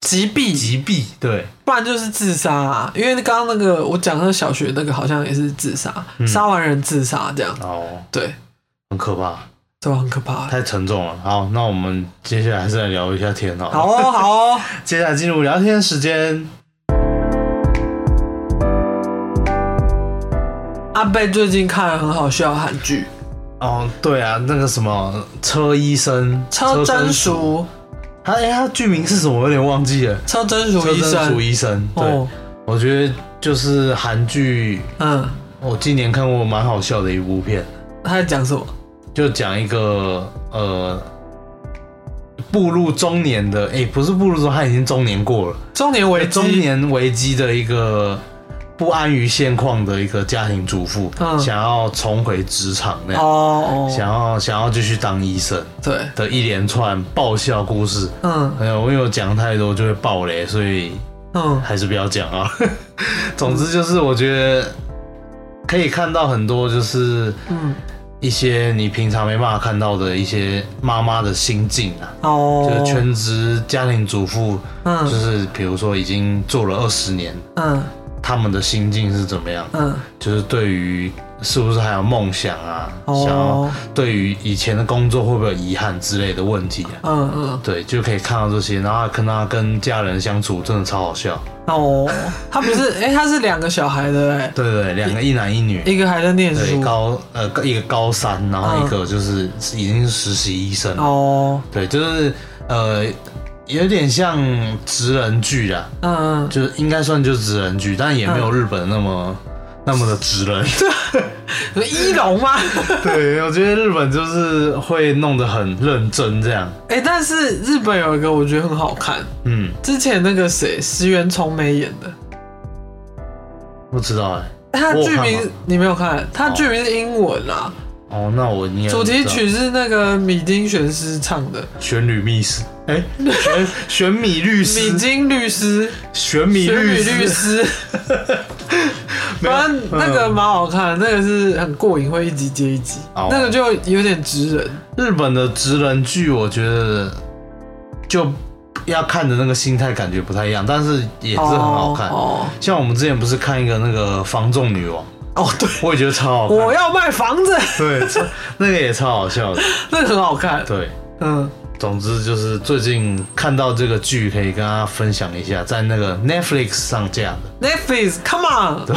击毙，击毙。对，不然就是自杀啊。因为刚刚那个我讲的小学那个好像也是自杀，杀、完人自杀这样。哦，对，很可怕，这很可怕。太沉重了。好，那我们接下来还是来聊一下天好。好哦，好哦。接下来进入聊天时间。阿贝最近看了很好笑的韩剧哦，对啊，那个什么车医生、《车真淑，淑他哎，他剧名是什么？我有点忘记了。》，车真淑车真淑医生。医生，对，哦，我觉得就是韩剧，嗯，我今年看过蛮好笑的一部片，他在讲什么？就讲一个呃，步入中年的，哎，不是步入中，他已经中年过了，中年危机。中年危机的一个不安于现况的一个家庭主妇，嗯。想要重回职场那样，哦哦，想要想要继续当医生对，的一连串爆笑故事。嗯。哎呀，我有讲太多就会爆雷，所以嗯。还是不要讲啊。总之就是我觉得可以看到很多就是嗯，一些你平常没办法看到的一些妈妈的心境啊，哦，就是全职家庭主妇，嗯。就嗯是比如说已经做了二十年，嗯他们的心境是怎么样？嗯，就是对于是不是还有梦想啊，哦想要对于以前的工作会不会有遗憾之类的问题啊？嗯嗯，对，就可以看到这些，然后跟他跟家人相处真的超好笑。哦，他不是，哎，他是两个小孩的，哎，对对，对两个一男一女，一个还在念对书。高呃一个高三，然后嗯一个就是是已经是实习医生。哦，对，就是呃有点像职人剧啦，嗯嗯，就是应该算就是职人剧，但也没有日本那么、那么的职人。有 一龙吗？对，我觉得日本就是会弄得很认真这样。哎，但是日本有一个我觉得很好看，嗯，之前那个谁石原聪美演的，不知道哎、他的剧名你没有看，他的剧名是英文啊，哦，那我应该主题曲是那个米丁玄师唱的，玄女密室，哎、玄玄米律米师，津律师，玄米律律师，师，反正那个蛮好看，那个是很过瘾，会一集接一集。哦，那个就有点直人，日本的直人剧，我觉得就要看的那个心态感觉不太一样，但是也是很好看。哦像我们之前不是看一个那个《防仲女王》，哦，对，我也觉得超好看。我要卖房子，对，那个也超好笑的。那个很好看，对，嗯，总之就是最近看到这个剧，可以跟大家分享一下，在那个 Netflix 上架的。Netflix，Come on！对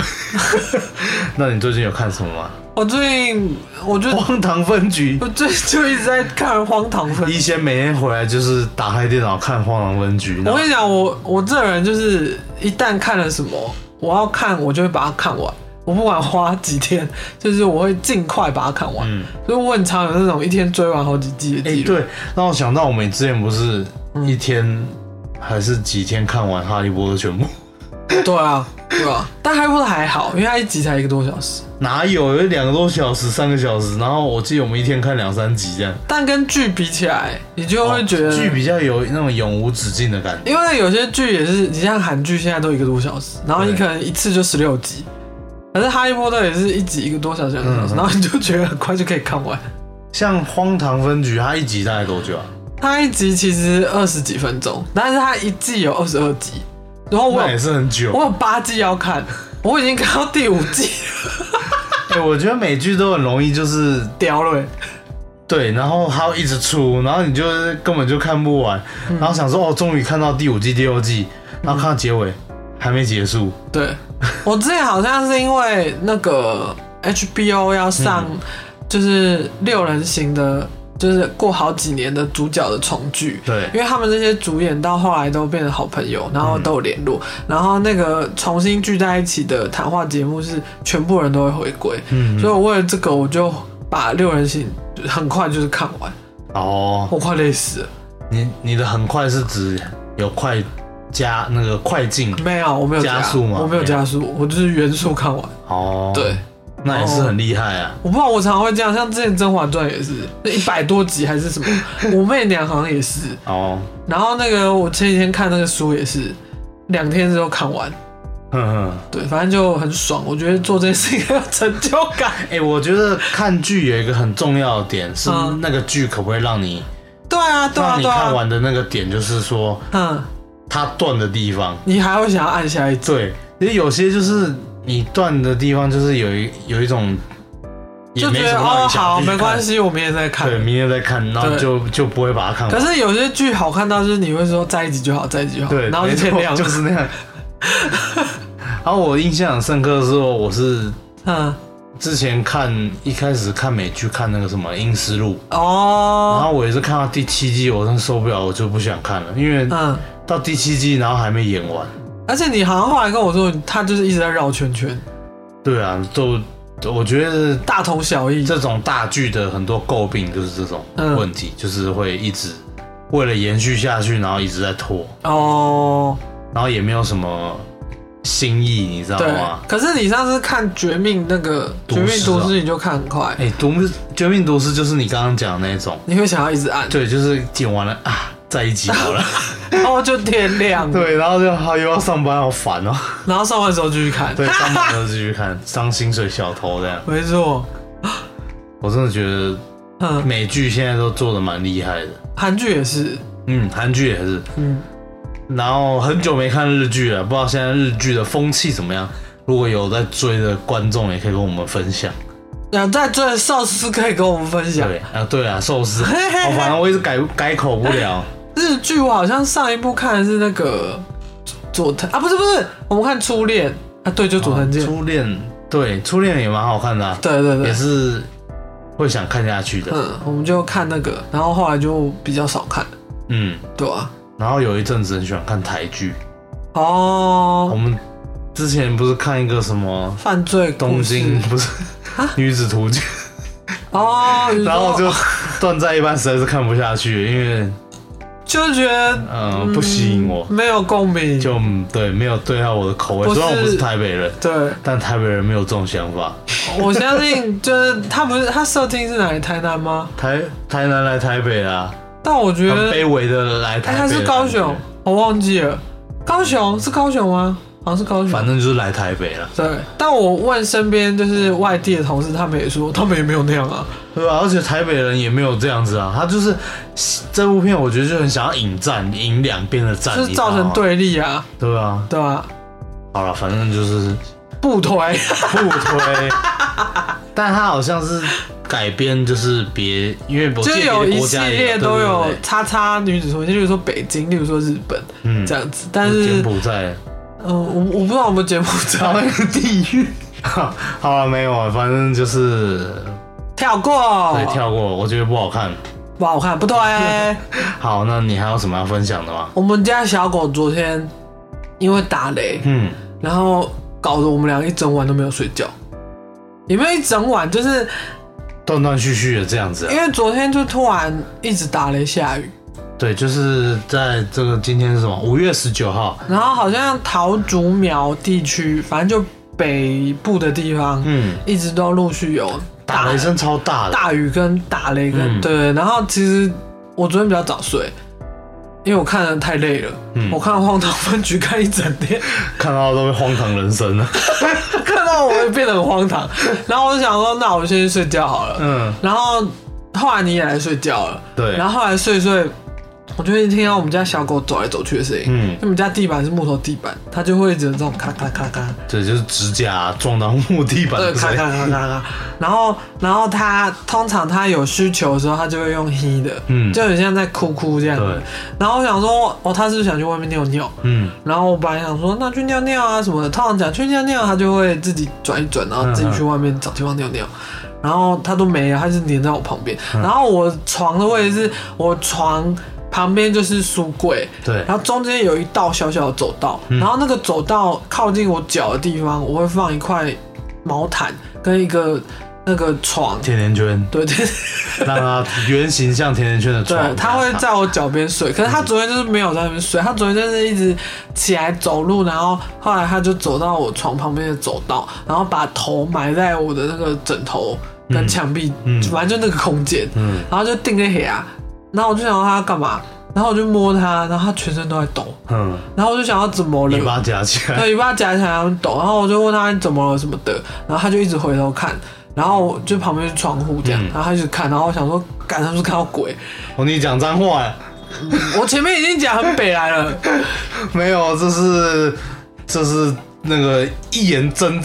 那你最近有看什么吗？我最近我就荒唐分局。我最就一直在看《荒唐分局以前每天回来就是打开电脑看《荒唐分局》，我跟你讲，我我这人就是一旦看了什么，我要看我就会把它看完，我不管花几天，就是我会尽快把它看完。嗯，所以我很常有那种一天追完好几季的哎、记录。对，让我想到我们之前不是一天还是几天看完《哈利波特》全部？对啊，对啊。但《哈利波特》还好，因为它一集才一个多小时。哪有有两个多小时、三个小时？然后我记得我们一天看两三集这样，但跟剧比起来，你就会觉得、哦剧比较有那种永无止境的感觉。因为有些剧也是，你像韩剧现在都一个多小时，然后你可能一次就十六集，可是《哈利波特》也是一集一个多小时、两个小时，嗯嗯然后你就觉得很快就可以看完。像《荒唐分局》，它一集大概多久啊？它一集其实二十几分钟，但是它一季有二十二集，然后我那也是很久。我有八季要看，我已经看到第五季，哎、我觉得美剧都很容易就是掉了欸。对，然后它会一直出，然后你就是根本就看不完，嗯然后想说哦，终于看到第五季、第六季，然后看到结尾、还没结束。对，我之前好像是因为那个 HBO 要上，就是六人行的，就是过好几年的主角的重聚。对。因为他们这些主演到后来都变成好朋友，然后都有联络，然后那个重新聚在一起的谈话节目是全部人都会回归，嗯，所以我为了这个我就把六人行很快就是看完，哦，我快累死了。你你的很快是指有快加那个快进没有，我没有加速吗我没有加速，我就是原速看完。哦，对，那也是很厉害啊。我不知道我常常会这样，像之前《甄嬛传》也是，那一百多集还是什么，我妹娘好像也是。哦，然后那个我前几天看那个书也是，两天之后看完。哼哼，对，反正就很爽。我觉得做这件事情很有成就感。哎、我觉得看剧有一个很重要的点是嗯那个剧可不可以让你对啊，对啊，对啊。看完的那个点，就是说嗯，它断的地方。你还会想要按下一集？对，因为有些就是你断的地方，就是有一有一种也就觉得没什么让哦，好，没关系，我明天再看对，。明天再看，然后就就不会把它看完。可是有些剧好看到就是你会说在一起就好，在一起就好，对，然后就没错天亮。就是那样。然后我印象很深刻的时候，我是嗯，之前看一开始看美剧看那个什么《阴尸路》，哦。然哦，后我也是看到第七季，我真的受不了，我就不想看了，因为嗯，到第七季然后还没演完。而且你好像后来跟我说，他就是一直在绕圈圈，对啊，都我觉得大同小异。这种大剧的很多诟病就是这种嗯问题，就是会一直为了延续下去，然后一直在拖，哦，然后也没有什么新意，你知道对吗？。可是你上次看《绝命》那个《绝命毒师》，你就看很快，哎，毒绝命毒师就是你刚刚讲的那种，你会想要一直按，对，就是剪完了啊，在一集好了。然 后就天亮。对，然后就好又要上班，好烦哦。然后上班的时候继续看。对，上班的时候继续看，当薪水小偷这样。没错，我真的觉得嗯，美剧现在都做的蛮厉害的。韩剧也是，嗯，韩剧也是。嗯，然后很久没看日剧了，不知道现在日剧的风气怎么样。如果有在追的观众，也可以跟我们分享。然后在追的寿司可以跟我们分享。对啊，对啊，寿司，哦，反正我一直改改口不了。日剧我好像上一部看的是那个佐藤啊，不是不是，我们看初恋啊，对，就佐藤健。初恋，对，初恋也蛮好看的、啊，也对对也，是会想看下去的。嗯，我们就看那个，然后后来就比较少看，嗯，对吧、然后有一阵子很喜欢看台剧，哦我哦，们之前不是看一个什么犯罪故东事京不是女子图鉴，哦，你说然后就断在一半，实在是看不下去，因为就觉得嗯不吸引我，没有共鸣，就嗯对没有对到我的口味。不虽然我不是台北人，对。但台北人没有这种想法。我相信，就是他不是他设定是哪里？台南吗？台台南来台北啦，但我觉很得，卑微的来台哎，北。他是高雄，，我忘记了，高雄是高雄吗？好像是高雄。反正就是来台北了，对，但我问身边就是外地的同事，他们也说他们也没有那样啊。对吧？而且台北人也没有这样子啊，他就是这部片，我觉得就很想要引战，引两边的战，就是造成对立啊，对啊。对啊、好了，反正就是不推，不推，但他好像是改编，就是别，因为我就有一系列都有叉叉女子图就，例如说北京，例如说日本嗯，这样子。但是柬，埔寨，嗯、我我不知道有没有柬埔寨那寨个地域。好了，没有啊，反正就是跳过，对跳过，我觉得不好看。不好看，不推。好，那你还有什么要分享的吗？我们家小狗昨天因为打雷，嗯，然后搞得我们俩一整晚都没有睡觉。也没有一整晚，就是断断续续的这样子、啊因。为昨天就突然一直打雷下雨，对，就是在这个今天是什么？五月十九号。然后好像桃竹苗地区，反正就北部的地方，嗯，一直都陆续有打雷声超大的。大雨跟打雷跟、嗯对，然后其实我昨天比较早睡，因为我看的太累了，嗯我看《荒唐分局》看一整天，看到都会荒唐人生了。看到我会变得很荒唐，然后我就想说，那我先去睡觉好了。嗯，然后后来你也来睡觉了，对。然后后来睡睡，我就会听到我们家小狗走来走去的声音。嗯我们家地板是木头地板，它就会一直有这种咔咔咔咔，对，就是指甲撞到木地板对，的声音。咔咔咔咔咔。然后，然后它通常它有需求的时候，它就会用嘿的，嗯就很像在哭哭这样。对，然后我想说，哦，它是不是想去外面尿尿？嗯，然后我本来想说，那去尿尿啊什么的。通常讲去尿尿，它就会自己转一转，然后自己去外面找地方尿尿。然后它都没有，它是黏在我旁边。然后我床的位置是我床旁边就是书柜，对，然后中间有一道小小的走道，然后那个走道靠近我脚的地方，我会放一块毛毯跟一个那个床，甜甜圈，对对让它 圆形像甜甜圈的床。对，它会 在我脚边睡，可是它昨天就是没有在那边睡，它昨天就是一直起来走路，然后后来它就走到我床旁边的走道，然后把头埋在我的那个枕头跟墙壁，嗯反正就那个空间，嗯。然后就定在黑啊，然后我就想要他干嘛，然后我就摸他，然后他全身都在抖，嗯，然后我就想要怎么了尾，巴夹起来。对，尾巴夹起来很抖，然后我就问他你怎么了什么的，然后他就一直回头看，然后我就旁边是窗户这样，嗯然后他一直看，然后我想说，赶他是不是看到鬼？哦，你讲脏话呀？我前面已经讲很北来了，没有，这是这是那个一言真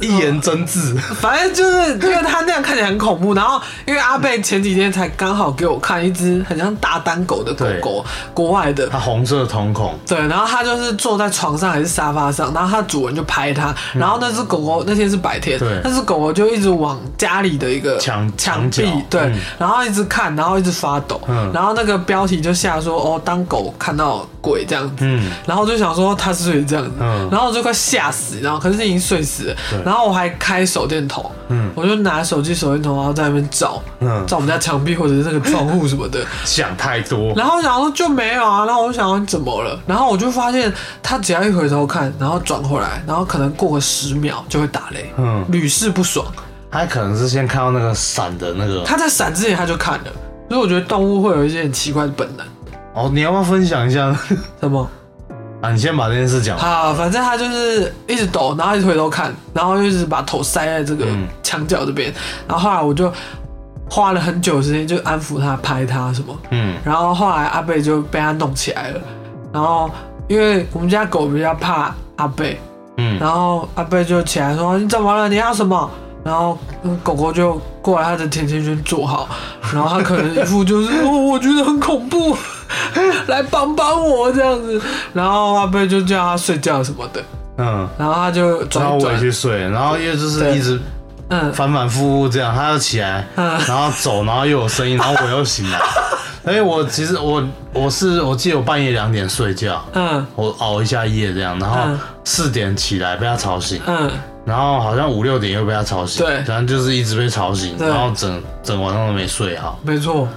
一言真挚。反正就是因为他那样看起来很恐怖，然后因为阿贝前几天才刚好给我看一只很像大丹狗的狗狗，国外的。它红色瞳孔，对，然后它就是坐在床上还是沙发上，然后它主人就拍它，然后那只狗狗那天是白天，那只狗狗就一直往家里的一个墙墙壁对嗯，然后一直看，然后一直发抖嗯，然后那个标题就下说哦，当狗看到鬼这样子，嗯，然后就想说它是不是也这样子，嗯。然后我就快吓死，然后可是已经睡死了。对，然后我还开手电筒，嗯我就拿手机手电筒，然后在那边照，嗯照我们家墙壁或者是那个窗户什么的，想太多。然后我想说就没有啊，然后我就想说你怎么了，然后我就发现他只要一回头看，然后转回来，然后可能过个十秒就会打雷，嗯，屡试不爽。他可能是先看到那个闪的那个。他在闪之前他就看了，所以我觉得动物会有一些很奇怪的本能。哦，你要不要分享一下？什么？啊，你先把这件事讲完。好，反正他就是一直抖，然后一直回头看，然后一直把头塞在这个嗯墙角这边，然后后来我就花了很久的时间就安抚他、拍他什么，嗯然后后来阿贝就被他弄起来了，然后因为我们家狗比较怕阿贝，嗯然后阿贝就起来说：“你怎么了？你要什么？”然后嗯狗狗就过来，它的甜甜圈做好，然后他可能一副就是哦，我觉得很恐怖，来帮帮我这样子。然后阿贝就叫他睡觉什么的，嗯，然后他就然后我也转转，去睡，然后因为就是一直嗯。反反复复这样，他要起来，嗯。然后走，然后又有声音，然后我又醒来。因为我其实我我是我记得我半夜两点睡觉，嗯。我熬一下夜这样，然后嗯。四点起来被他吵醒，嗯，然后好像五六点又被他吵醒，对。反正就是一直被吵醒，对。然后整整晚上都没睡好，没错。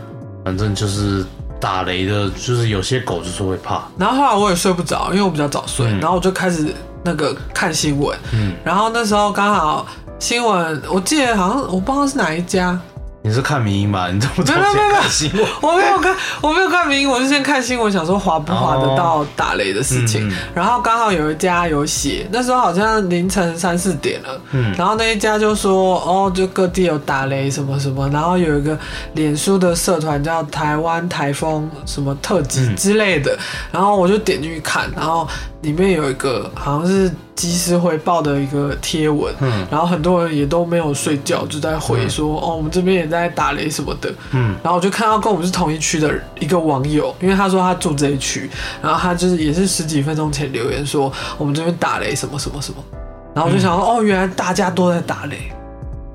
反正就是打雷的，就是有些狗就是会怕，然后后来我也睡不着，因为我比较早睡，嗯。然后我就开始那个看新闻，嗯，然后那时候刚好新闻，我记得好像我不知道是哪一家，你是看民音吧？你这么早没有没有没有看新闻，我没有看，我没有看明，我是先看新闻，想说划不划得到打雷的事情。然后刚好有一家有写，那时候好像凌晨三四点了，嗯。然后那一家就说，哦，就各地有打雷什么什么，然后有一个脸书的社团叫台湾台风什么特辑嗯。之类的，然后我就点进去看，然后里面有一个好像是及时回报的一个贴文，嗯然后很多人也都没有睡觉，就在回说，哦，我们这边也在打雷什么的。嗯然后我就看到跟我们是同一区的一个网友，因为他说他住这一区，然后他就是也是十几分钟前留言说我们这边打雷什么什么什么，然后我就想说、哦，原来大家都在打雷，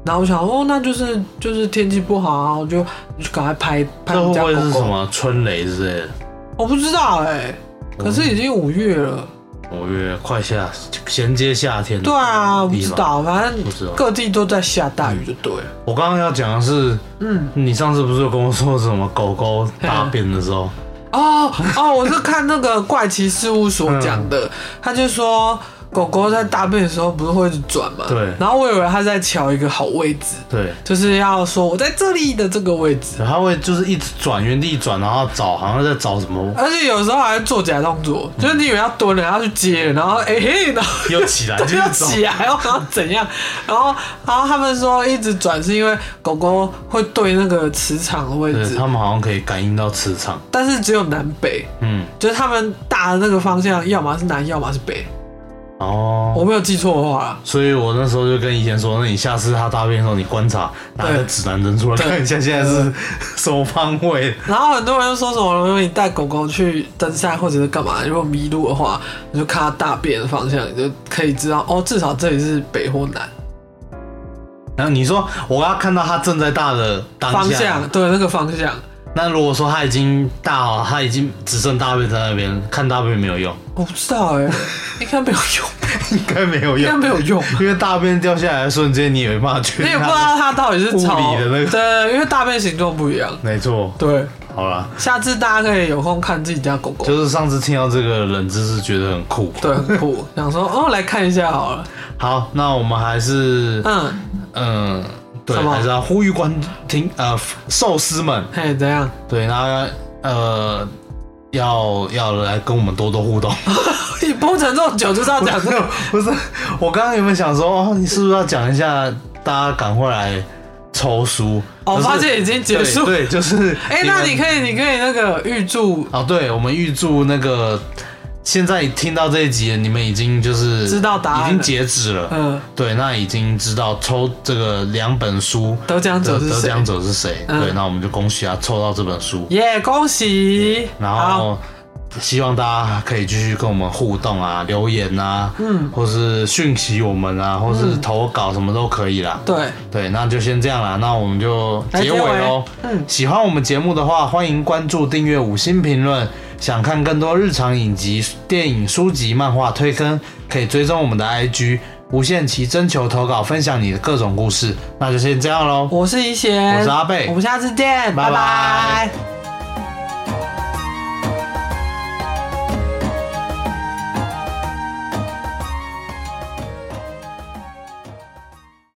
然后我想说哦，那就是就是天气不好啊，我就就赶快拍拍这会我们家狗狗不会是什？么春雷之类的？我不知道哎、可是已经五月了。五月快下，衔接夏天。对啊，我不知道，反不知道正各地都在下大雨就对了。我刚刚要讲的是，嗯，你上次不是有跟我说什么狗狗大便的时候，哦哦，我是看那个怪奇事务所讲的，他就说狗狗在大便的时候不是会转嘛？对然后我以为它在瞧一个好位置，对，就是要说我在这里的这个位置，它会就是一直转，原地转，然后找，好像在找什么，而且有时候还会做假动作，就是你以为要蹲了，要去接，然后哎、嘿，然后。又起来，就要是走。起来，然后要怎样？然后，然后他们说一直转是因为狗狗会对那个磁场的位置，对他们好像可以感应到磁场，但是只有南北，嗯，就是他们大的那个方向，要么是南，要么是北。哦，我没有记错的话，所以我那时候就跟以前说，那你下次他大便的时候，你观察拿个指南针出来看一下现在是什么方位。然后很多人就说什么，如果你带狗狗去登山或者是干嘛，如果迷路的话，你就看它大便的方向，你就可以知道哦，至少这里是北或南。然后你说我要看到它正在大的当方，向，对那个方向。那如果说它已经大好，它已经只剩大便在那边，看大便没有用。我不知道哎、应该没有用。应该没有用应该用，没有用。因为大便掉下来的瞬间，你也没办法确你也不知道它到底是朝物理的那个对，因为大便形状不一样。没错，对，好了，下次大家可以有空看自己家狗狗，就是上次听到这个冷知识，觉得很酷。对，很酷。想说哦，来看一下好了。好，那我们还是嗯，嗯，对，还是要呼吁观听呃寿司们，嘿，怎样？对，然后呃要要来跟我们多多互动。你铺成这么久就是要讲这个，不是，我刚刚有没有想说，哦，你是不是要讲一下，大家赶快来抽书？哦，发现已经结束。对，对就是。哎，那你可以，你可以那个预祝哦，对，我们预祝那个现在听到这一集，你们已经就是知道答案已经截止了。嗯对，那已经知道抽这个两本书得奖者是谁得得奖者是谁？嗯对，那我们就恭喜他抽到这本书，耶，恭喜！然好后希望大家可以继续跟我们互动啊，留言啊，嗯，或是讯息我们啊，或是投稿什么都可以啦。对，对，那就先这样啦，那我们就结尾喽。嗯，喜欢我们节目的话，欢迎关注、订阅、五星评论。想看更多日常影集、电影、书籍、漫画推坑，可以追踪我们的 IG 无限期征求投稿，分享你的各种故事。那就先这样喽。我是一贤，我是阿贝我们下次见，拜拜拜拜